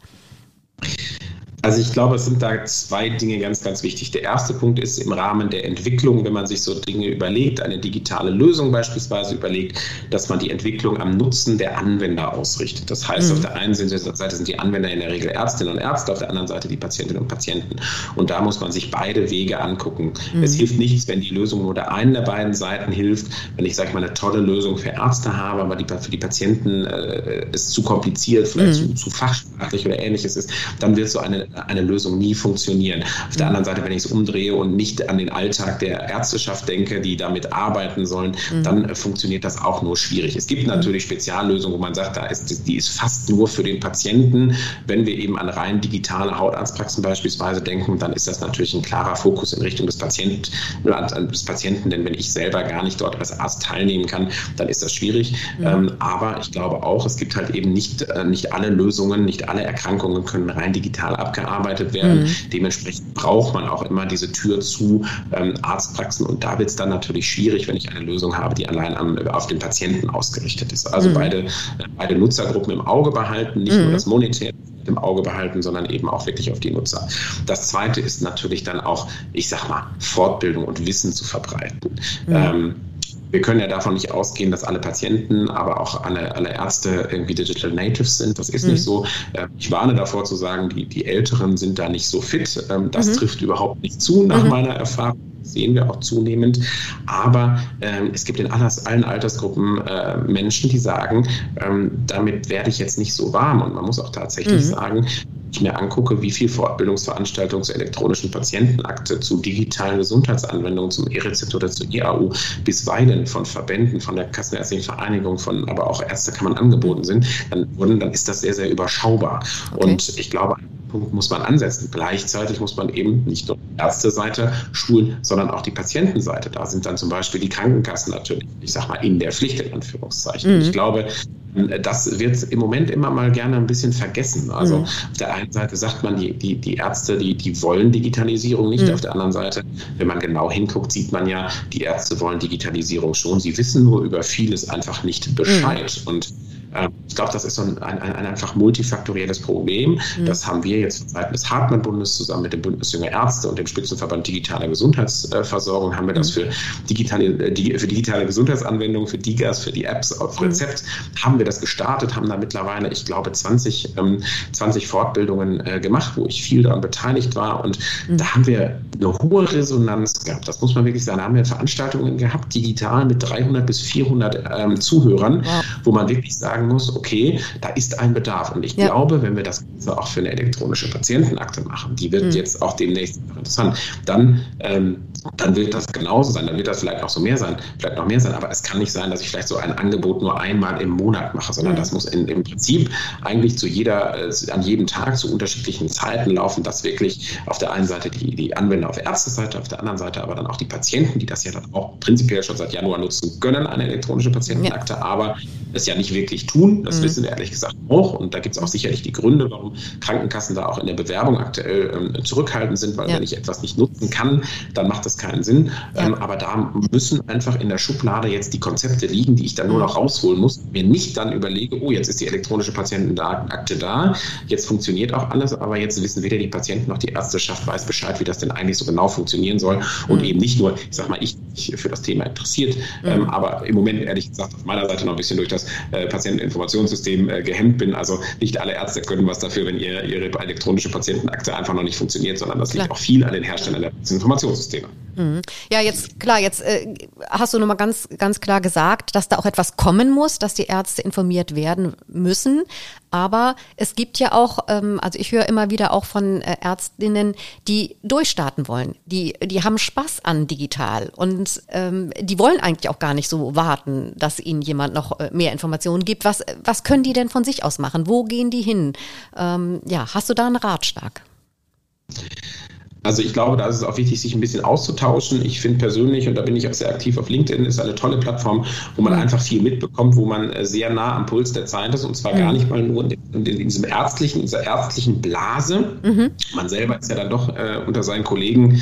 Also ich glaube, es sind da zwei Dinge ganz, ganz wichtig. Der erste Punkt ist im Rahmen der Entwicklung, wenn man sich so Dinge überlegt, eine digitale Lösung beispielsweise überlegt, dass man die Entwicklung am Nutzen der Anwender ausrichtet. Das heißt, mhm. auf der einen Seite sind die Anwender in der Regel Ärztinnen und Ärzte, auf der anderen Seite die Patientinnen und Patienten. Und da muss man sich beide Wege angucken. Mhm. Es hilft nichts, wenn die Lösung nur der einen der beiden Seiten hilft. Wenn ich, sage ich mal, eine tolle Lösung für Ärzte habe, aber die, für die Patienten äh, ist zu kompliziert, vielleicht mhm. zu, zu fachsprachlich oder ähnliches ist, dann wird so eine eine Lösung nie funktionieren. Auf der anderen Seite, wenn ich es umdrehe und nicht an den Alltag der Ärzteschaft denke, die damit arbeiten sollen, mhm. dann äh, funktioniert das auch nur schwierig. Es gibt natürlich Speziallösungen, wo man sagt, da ist, die ist fast nur für den Patienten. Wenn wir eben an rein digitale Hautarztpraxen beispielsweise denken, dann ist das natürlich ein klarer Fokus in Richtung des Patienten, des Patienten denn wenn ich selber gar nicht dort als Arzt teilnehmen kann, dann ist das schwierig. Mhm. Ähm, aber ich glaube auch, es gibt halt eben nicht, äh, nicht alle Lösungen, nicht alle Erkrankungen können rein digital abgearbeitet abgearbeitet werden. Mhm. Dementsprechend braucht man auch immer diese Tür zu ähm, Arztpraxen und da wird es dann natürlich schwierig, wenn ich eine Lösung habe, die allein am, auf den Patienten ausgerichtet ist. Also mhm. beide, äh, beide Nutzergruppen im Auge behalten, nicht mhm. nur das Monetär im Auge behalten, sondern eben auch wirklich auf die Nutzer. Das zweite ist natürlich dann auch, ich sag mal, Fortbildung und Wissen zu verbreiten. Mhm. Ähm, wir können ja davon nicht ausgehen, dass alle Patienten, aber auch alle, alle Ärzte irgendwie Digital Natives sind. Das ist mhm. nicht so. Ähm, ich warne davor zu sagen, die, die Älteren sind da nicht so fit. Ähm, das mhm. trifft überhaupt nicht zu nach mhm. meiner Erfahrung sehen wir auch zunehmend. Aber ähm, es gibt in allen Altersgruppen äh, Menschen, die sagen, damit werde ich jetzt nicht so warm. Und man muss auch tatsächlich mhm. sagen, ich mir angucke, wie viel Fortbildungsveranstaltungen zur elektronischen Patientenakte, zu digitalen Gesundheitsanwendungen, zum E-Rezept oder zur IAU bisweilen von Verbänden, von der Kassenärztlichen Vereinigung, von aber auch Ärztekammern angeboten sind, dann, wurden, dann ist das sehr, sehr überschaubar. Okay. Und ich glaube, Punkt muss man ansetzen. Gleichzeitig muss man eben nicht nur die Ärzteseite schulen, sondern auch die Patientenseite. Da sind dann zum Beispiel die Krankenkassen natürlich, ich sag mal, in der Pflicht, in Anführungszeichen. Mhm. Ich glaube, das wird im Moment immer mal gerne ein bisschen vergessen. Also mhm. auf der einen Seite sagt man, die, die, die Ärzte, die, die wollen Digitalisierung nicht. Mhm. Auf der anderen Seite, wenn man genau hinguckt, sieht man ja, die Ärzte wollen Digitalisierung schon. Sie wissen nur über vieles einfach nicht Bescheid. Mhm. Und ich glaube, das ist so ein, ein, ein, einfach multifaktorielles Problem. Mhm. Das haben wir jetzt von Seiten des Hartmann-Bundes zusammen mit dem Bündnis Junger Ärzte und dem Spitzenverband Digitaler Gesundheitsversorgung haben wir das mhm. für digitale, äh, für digitale Gesundheitsanwendungen, für DIGAS, für die Apps auf mhm. Rezept, mhm. haben wir das gestartet, haben da mittlerweile, ich glaube, 20, ähm, 20 Fortbildungen äh, gemacht, wo ich viel daran beteiligt war. Und mhm. da haben wir eine hohe Resonanz gehabt. Das muss man wirklich sagen. Da haben wir Veranstaltungen gehabt, digital mit 300 bis 400 ähm, Zuhörern, wow. wo man wirklich sagen sagen muss, okay, da ist ein Bedarf. Und ich ja. glaube, wenn wir das Ganze auch für eine elektronische Patientenakte machen, die wird mhm. jetzt auch demnächst interessant, dann, ähm, dann wird das genauso sein. Dann wird das vielleicht noch so mehr sein, vielleicht noch mehr sein. Aber es kann nicht sein, dass ich vielleicht so ein Angebot nur einmal im Monat mache, sondern mhm. das muss in, im Prinzip eigentlich zu jeder, äh, an jedem Tag zu unterschiedlichen Zeiten laufen, dass wirklich auf der einen Seite die, die Anwender auf Ärzteseite, auf der anderen Seite aber dann auch die Patienten, die das ja dann auch prinzipiell schon seit Januar nutzen können, eine elektronische Patientenakte, ja. aber es ja nicht wirklich tun. Das mhm. wissen wir ehrlich gesagt auch. Und da gibt es auch sicherlich die Gründe, warum Krankenkassen da auch in der Bewerbung aktuell ähm, zurückhaltend sind, weil ja. wenn ich etwas nicht nutzen kann, dann macht das keinen Sinn. Ja. Ähm, aber da müssen einfach in der Schublade jetzt die Konzepte liegen, die ich dann nur noch rausholen muss, mir nicht dann überlege, oh, jetzt ist die elektronische Patientenakte da, jetzt funktioniert auch alles, aber jetzt wissen weder die Patienten noch die Ärzteschaft weiß Bescheid, wie das denn eigentlich so genau funktionieren soll. Und mhm. eben nicht nur, ich sag mal, ich, ich für das Thema interessiert, mhm. ähm, aber im Moment ehrlich gesagt auf meiner Seite noch ein bisschen durch das äh, Patienten Informationssystem äh, gehemmt bin. Also nicht alle Ärzte können was dafür, wenn ihr, ihre elektronische Patientenakte einfach noch nicht funktioniert, sondern das liegt auch viel an den Herstellern der Informationssysteme. Mhm. Ja, jetzt klar, jetzt äh, hast du nochmal ganz, ganz klar gesagt, dass da auch etwas kommen muss, dass die Ärzte informiert werden müssen. Aber es gibt ja auch, ähm, also ich höre immer wieder auch von äh, Ärztinnen, die durchstarten wollen. Die, die haben Spaß an digital und ähm, die wollen eigentlich auch gar nicht so warten, dass ihnen jemand noch äh, mehr Informationen gibt. Was, was können die denn von sich aus machen? Wo gehen die hin? Ähm, ja, hast du da einen Ratschlag? Also ich glaube, da ist es auch wichtig, sich ein bisschen auszutauschen. Ich finde persönlich, und da bin ich auch sehr aktiv auf LinkedIn, ist eine tolle Plattform, wo man einfach viel mitbekommt, wo man äh, sehr nah am Puls der Zeit ist und zwar mhm. gar nicht mal nur in, in, in, diesem ärztlichen, in dieser ärztlichen Blase. Mhm. Man selber ist ja dann doch äh, unter seinen Kollegen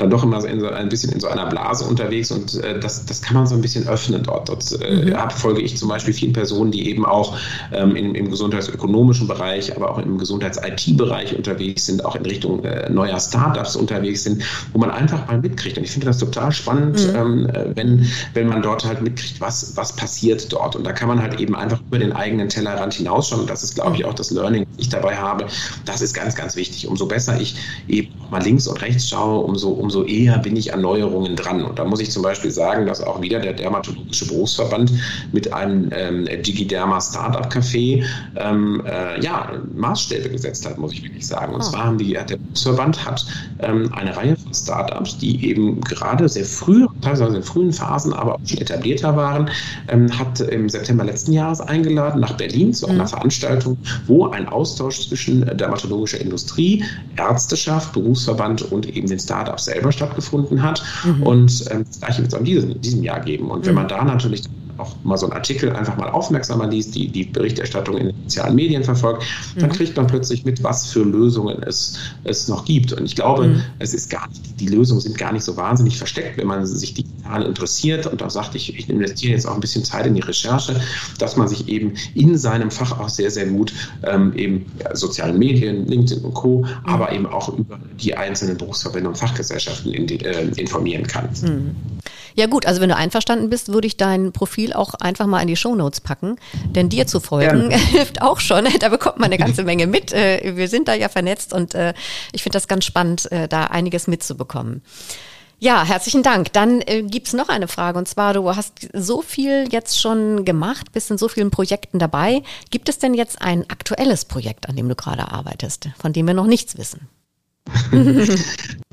dann doch immer so so ein bisschen in so einer Blase unterwegs und äh, das, das kann man so ein bisschen öffnen dort. Dort äh, mhm. folge ich zum Beispiel vielen Personen, die eben auch ähm, im, im gesundheitsökonomischen Bereich, aber auch im Gesundheits-IT-Bereich unterwegs sind, auch in Richtung äh, neuer Startups unterwegs sind, wo man einfach mal mitkriegt. Und ich finde das total spannend, mhm. ähm, wenn, wenn man dort halt mitkriegt, was, was passiert dort. Und da kann man halt eben einfach über den eigenen Tellerrand hinausschauen. Und das ist, glaube ich, auch das Learning, das ich dabei habe. Das ist ganz, ganz wichtig. Umso besser ich eben mal links und rechts schaue, umso, umso umso eher bin ich an Neuerungen dran. Und da muss ich zum Beispiel sagen, dass auch wieder der Dermatologische Berufsverband mit einem ähm, Digiderma Startup Café ähm, äh, ja, Maßstäbe gesetzt hat, muss ich wirklich sagen. Und oh. zwar haben die, der Berufsverband hat ähm, eine Reihe von Startups, die eben gerade sehr früh, teilweise in frühen Phasen, aber auch schon etablierter waren, ähm, hat im September letzten Jahres eingeladen nach Berlin zu einer mhm. Veranstaltung, wo ein Austausch zwischen dermatologischer Industrie, Ärzteschaft, Berufsverband und eben den Startups selbst selber stattgefunden hat. Mhm. Und ähm, das gleiche wird es auch in diesem, in diesem Jahr geben. Und wenn man da natürlich auch mal so einen Artikel einfach mal aufmerksamer liest, die, die Berichterstattung in den sozialen Medien verfolgt, mhm. dann kriegt man plötzlich mit, was für Lösungen es, es noch gibt. Und ich glaube, mhm. es ist gar nicht, die Lösungen sind gar nicht so wahnsinnig versteckt, wenn man sich digital interessiert und auch sagt, ich, ich investiere jetzt auch ein bisschen Zeit in die Recherche, dass man sich eben in seinem Fach auch sehr, sehr gut ähm, eben ja, sozialen Medien, LinkedIn und Co., mhm. aber eben auch über die einzelnen Berufsverbände und Fachgesellschaften in die, äh, informieren kann. Mhm. Ja gut, also wenn du einverstanden bist, würde ich dein Profil auch einfach mal in die Shownotes packen. Denn dir zu folgen ja. hilft auch schon. Da bekommt man eine ganze Menge mit. Äh, wir sind da ja vernetzt und äh, ich finde das ganz spannend, äh, da einiges mitzubekommen. Ja, herzlichen Dank. Dann äh, gibt's noch eine Frage und zwar, du hast so viel jetzt schon gemacht, bist in so vielen Projekten dabei. Gibt es denn jetzt ein aktuelles Projekt, an dem du gerade arbeitest, von dem wir noch nichts wissen?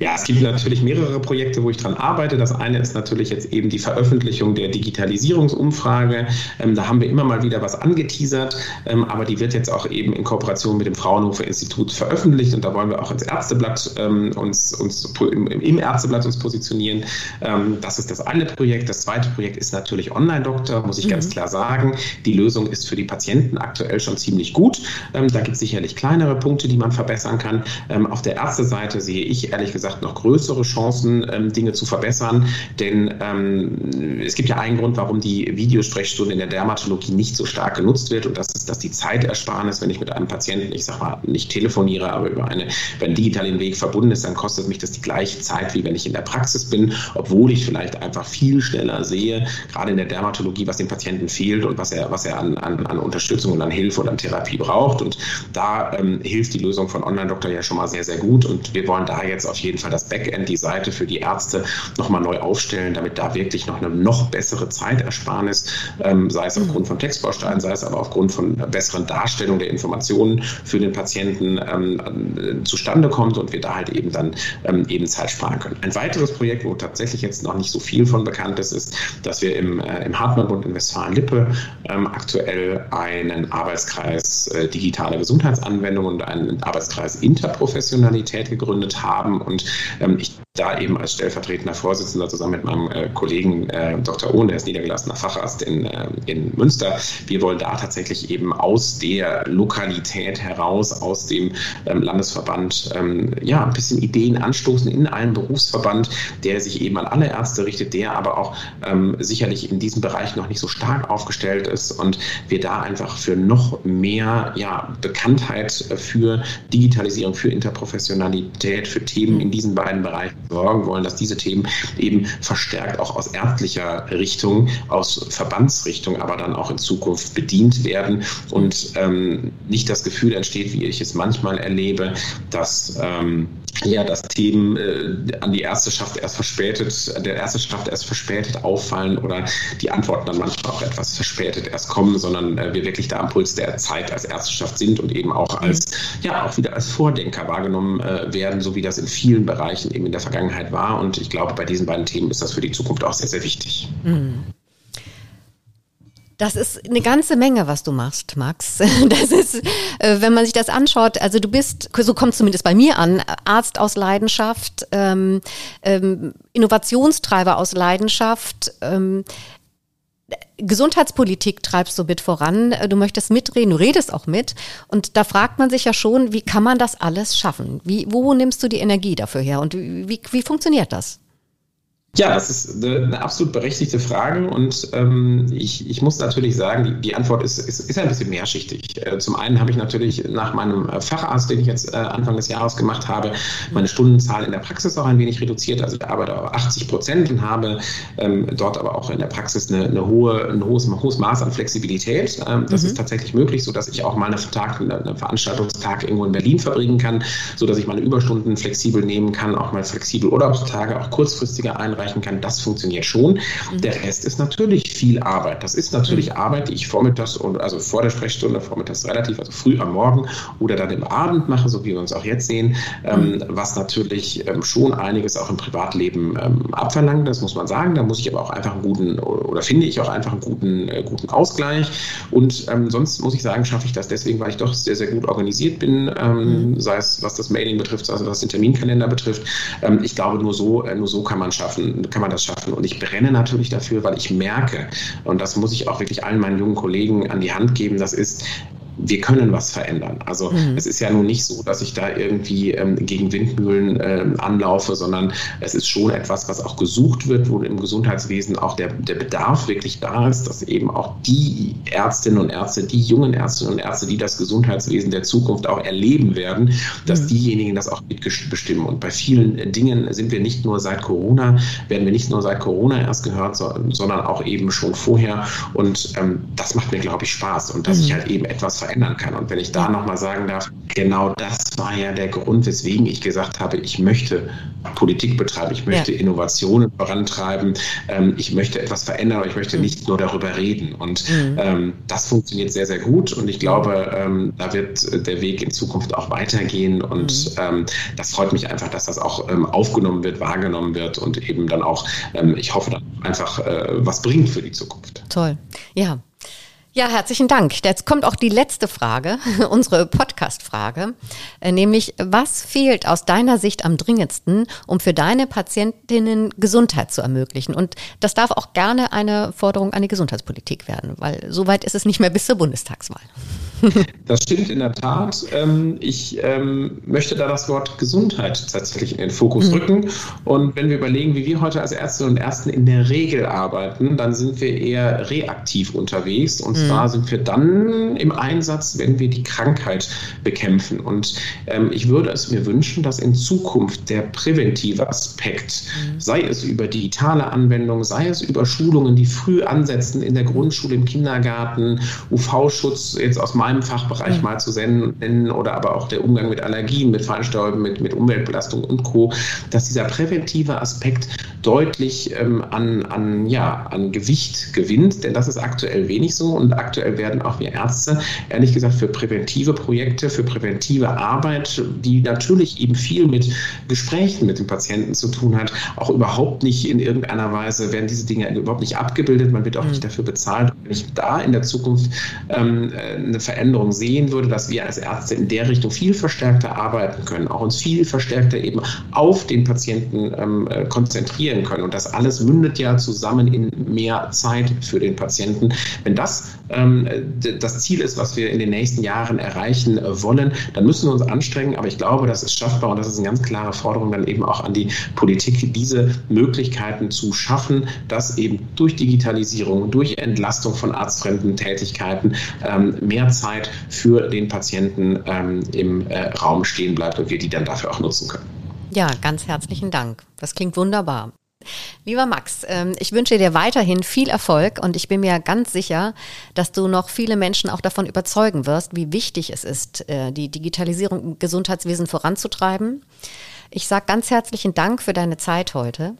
Ja, es gibt natürlich mehrere Projekte, wo ich dran arbeite. Das eine ist natürlich jetzt eben die Veröffentlichung der Digitalisierungsumfrage. Ähm, da haben wir immer mal wieder was angeteasert, ähm, aber die wird jetzt auch eben in Kooperation mit dem Fraunhofer Institut veröffentlicht und da wollen wir auch ins Ärzteblatt ähm, uns, uns im, im Ärzteblatt uns positionieren. Ähm, das ist das eine Projekt. Das zweite Projekt ist natürlich Online-Doktor, muss ich mhm. ganz klar sagen. Die Lösung ist für die Patienten aktuell schon ziemlich gut. Ähm, da gibt es sicherlich kleinere Punkte, die man verbessern kann. Ähm, auf der Ärzteseite sehe ich ehrlich gesagt gesagt, noch größere Chancen, ähm, Dinge zu verbessern. Denn ähm, es gibt ja einen Grund, warum die Videosprechstunde in der Dermatologie nicht so stark genutzt wird. Und das ist, dass die Zeitersparnis, wenn ich mit einem Patienten, ich sag mal, nicht telefoniere, aber über, eine, über einen digitalen Weg verbunden ist, dann kostet mich das die gleiche Zeit, wie wenn ich in der Praxis bin, obwohl ich vielleicht einfach viel schneller sehe, gerade in der Dermatologie, was dem Patienten fehlt und was er, was er an, an, an Unterstützung und an Hilfe und an Therapie braucht. Und da ähm, hilft die Lösung von Online-Doktor ja schon mal sehr, sehr gut. Und wir wollen da jetzt auf jeden Fall das Backend, die Seite für die Ärzte nochmal neu aufstellen, damit da wirklich noch eine noch bessere Zeitersparnis, ähm, sei es aufgrund von Textbausteinen, sei es aber aufgrund von besseren Darstellung der Informationen für den Patienten ähm, zustande kommt und wir da halt eben dann ähm, eben Zeit sparen können. Ein weiteres Projekt, wo tatsächlich jetzt noch nicht so viel von bekannt ist, ist, dass wir im, äh, im Hartmann-Bund in Westfalen-Lippe ähm, aktuell einen Arbeitskreis äh, digitale Gesundheitsanwendungen und einen Arbeitskreis Interprofessionalität gegründet haben und ähm, ich da eben als stellvertretender Vorsitzender zusammen mit meinem äh, Kollegen äh, Dr. Ohn, der ist niedergelassener Facharzt in, äh, in Münster, wir wollen da tatsächlich eben aus der Lokalität heraus, aus dem ähm, Landesverband, ähm, ja, ein bisschen Ideen anstoßen in einen Berufsverband, der sich eben an alle Ärzte richtet, der aber auch ähm, sicherlich in diesem Bereich noch nicht so stark aufgestellt ist und wir da einfach für noch mehr ja, Bekanntheit für Digitalisierung, für Interprofessionalität, für Themen in diesen beiden Bereichen sorgen wollen, dass diese Themen eben verstärkt auch aus ärztlicher Richtung, aus Verbandsrichtung, aber dann auch in Zukunft bedient werden. Und ähm, nicht das Gefühl entsteht, wie ich es manchmal erlebe, dass ähm, ja, dass Themen äh, an die Ärzteschaft erst verspätet, der Ärzteschaft erst verspätet auffallen oder die Antworten dann manchmal auch etwas verspätet erst kommen, sondern äh, wir wirklich da am Puls der Zeit als Ärzteschaft sind und eben auch als, ja, auch wieder als Vordenker wahrgenommen äh, werden, so wie das in vielen Bereichen eben in der Vergangenheit war. Und ich glaube, bei diesen beiden Themen ist das für die Zukunft auch sehr, sehr wichtig. Mhm. Das ist eine ganze Menge, was du machst, Max. Das ist, äh, wenn man sich das anschaut, also du bist, so kommt zumindest bei mir an, Arzt aus Leidenschaft, ähm, ähm, Innovationstreiber aus Leidenschaft, ähm, Gesundheitspolitik treibst du mit voran, du möchtest mitreden, du redest auch mit. Und da fragt man sich ja schon, wie kann man das alles schaffen? Wie, wo nimmst du die Energie dafür her und wie, wie funktioniert das? Ja, das ist eine, absolut berechtigte Frage und ähm, ich, ich muss natürlich sagen, die, die Antwort ist, ist, ist ein bisschen mehrschichtig. Äh, zum einen habe ich natürlich nach meinem äh, Facharzt, den ich jetzt äh, Anfang des Jahres gemacht habe, meine Stundenzahl in der Praxis auch ein wenig reduziert. Also ich arbeite auf 80 Prozent und habe ähm, dort aber auch in der Praxis eine, eine hohe, ein hohes, ein hohes Maß an Flexibilität. Ähm, das mhm. ist tatsächlich möglich, sodass ich auch mal einen, Tag, einen Veranstaltungstag irgendwo in Berlin verbringen kann, sodass ich meine Überstunden flexibel nehmen kann, auch mal flexibel Urlaubstage, auch kurzfristiger einreichen erreichen kann, das funktioniert schon. Mhm. Der Rest ist natürlich viel Arbeit. Das ist natürlich mhm. Arbeit, die ich vormittags und also vor der Sprechstunde, vormittags relativ, also früh am Morgen oder dann im Abend mache, so wie wir uns auch jetzt sehen, ähm, mhm. was natürlich ähm, schon einiges auch im Privatleben ähm, abverlangt, das muss man sagen. Da muss ich aber auch einfach einen guten oder finde ich auch einfach einen guten, äh, guten Ausgleich. Und ähm, sonst muss ich sagen, schaffe ich das deswegen, weil ich doch sehr, sehr gut organisiert bin, ähm, mhm. sei es was das Mailing betrifft, sei es was den Terminkalender betrifft. Ähm, ich glaube, nur so, äh, nur so kann man schaffen, kann man das schaffen. Und ich brenne natürlich dafür, weil ich merke, und das muss ich auch wirklich allen meinen jungen Kollegen an die Hand geben, das ist, wir können was verändern. Also mhm. es ist ja nun nicht so, dass ich da irgendwie ähm, gegen Windmühlen ähm, anlaufe, sondern es ist schon etwas, was auch gesucht wird, wo im Gesundheitswesen auch der, der Bedarf wirklich da ist, dass eben auch die Ärztinnen und Ärzte, die jungen Ärztinnen und Ärzte, die das Gesundheitswesen der Zukunft auch erleben werden, dass mhm. diejenigen das auch mitbestimmen. Und bei vielen Dingen sind wir nicht nur seit Corona, werden wir nicht nur seit Corona erst gehört, sondern auch eben schon vorher. Und ähm, das macht mir, glaube ich, Spaß. Und dass mhm. ich halt eben etwas verändere verändern kann. Und wenn ich da nochmal sagen darf, genau das war ja der Grund, weswegen ich gesagt habe, ich möchte Politik betreiben, ich möchte ja. Innovationen vorantreiben, ähm, ich möchte etwas verändern, aber ich möchte mhm. nicht nur darüber reden. Und mhm. ähm, das funktioniert sehr, sehr gut. Und ich glaube, ähm, da wird der Weg in Zukunft auch weitergehen. Und mhm. Ähm, das freut mich einfach, dass das auch ähm, aufgenommen wird, wahrgenommen wird und eben dann auch, ähm, ich hoffe, dann einfach äh, was bringt für die Zukunft. Toll. Ja, ja, herzlichen Dank. Jetzt kommt auch die letzte Frage, unsere Podcast-Frage, äh, nämlich was fehlt aus deiner Sicht am dringendsten, um für deine Patientinnen Gesundheit zu ermöglichen? Und das darf auch gerne eine Forderung an die Gesundheitspolitik werden, weil soweit ist es nicht mehr bis zur Bundestagswahl. Das stimmt in der Tat. Ähm, ich ähm, möchte da das Wort Gesundheit tatsächlich in den Fokus mhm. rücken. Und wenn wir überlegen, wie wir heute als Ärztinnen und Ärzte in der Regel arbeiten, dann sind wir eher reaktiv unterwegs. Und. Zwar sind wir dann im Einsatz, wenn wir die Krankheit bekämpfen. Und ähm, ich würde es mir wünschen, dass in Zukunft der präventive Aspekt, mhm. sei es über digitale Anwendungen, sei es über Schulungen, die früh ansetzen in der Grundschule, im Kindergarten, UV-Schutz jetzt aus meinem meinem Fachbereich mhm. mal zu nennen oder aber auch der Umgang mit Allergien, mit Feinstäuben, mit, mit Umweltbelastung und Co., dass dieser präventive Aspekt deutlich ähm, an, an, ja, an Gewicht gewinnt, denn das ist aktuell wenig so und aktuell werden auch wir Ärzte, ehrlich gesagt, für präventive Projekte, für präventive Arbeit, die natürlich eben viel mit Gesprächen mit dem Patienten zu tun hat, auch überhaupt nicht in irgendeiner Weise werden diese Dinge überhaupt nicht abgebildet, man wird auch mhm. nicht dafür bezahlt. Wenn ich da in der Zukunft ähm, eine Veränderung sehen würde, dass wir als Ärzte in der Richtung viel verstärkter arbeiten können, auch uns viel verstärkter eben auf den Patienten ähm, äh, konzentrieren können. Und das alles mündet ja zusammen in mehr Zeit für den Patienten. Wenn das das Ziel ist, was wir in den nächsten Jahren erreichen äh, wollen, dann müssen wir uns anstrengen. Aber ich glaube, das ist schaffbar und das ist eine ganz klare Forderung dann eben auch an die Politik, diese Möglichkeiten zu schaffen, dass eben durch Digitalisierung, durch Entlastung von arztfremden Tätigkeiten ähm, mehr Zeit Zeit für den Patienten ähm, im äh, Raum stehen bleibt und wir die dann dafür auch nutzen können. Ja, ganz herzlichen Dank. Das klingt wunderbar. Lieber Max, ähm, ich wünsche dir weiterhin viel Erfolg und ich bin mir ganz sicher, dass du noch viele Menschen auch davon überzeugen wirst, wie wichtig es ist, äh, die Digitalisierung im Gesundheitswesen voranzutreiben. Ich sage ganz herzlichen Dank für deine Zeit heute.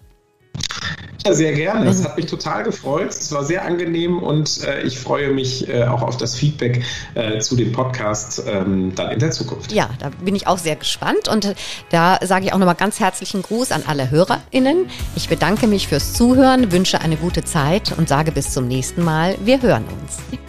Ja, sehr gerne. Es hat mich total gefreut. Es war sehr angenehm und äh, ich freue mich äh, auch auf das Feedback äh, zu dem Podcast ähm, dann in der Zukunft. Ja, da bin ich auch sehr gespannt und äh, da sage ich auch nochmal ganz herzlichen Gruß an alle HörerInnen. Ich bedanke mich fürs Zuhören, wünsche eine gute Zeit und sage bis zum nächsten Mal. Wir hören uns.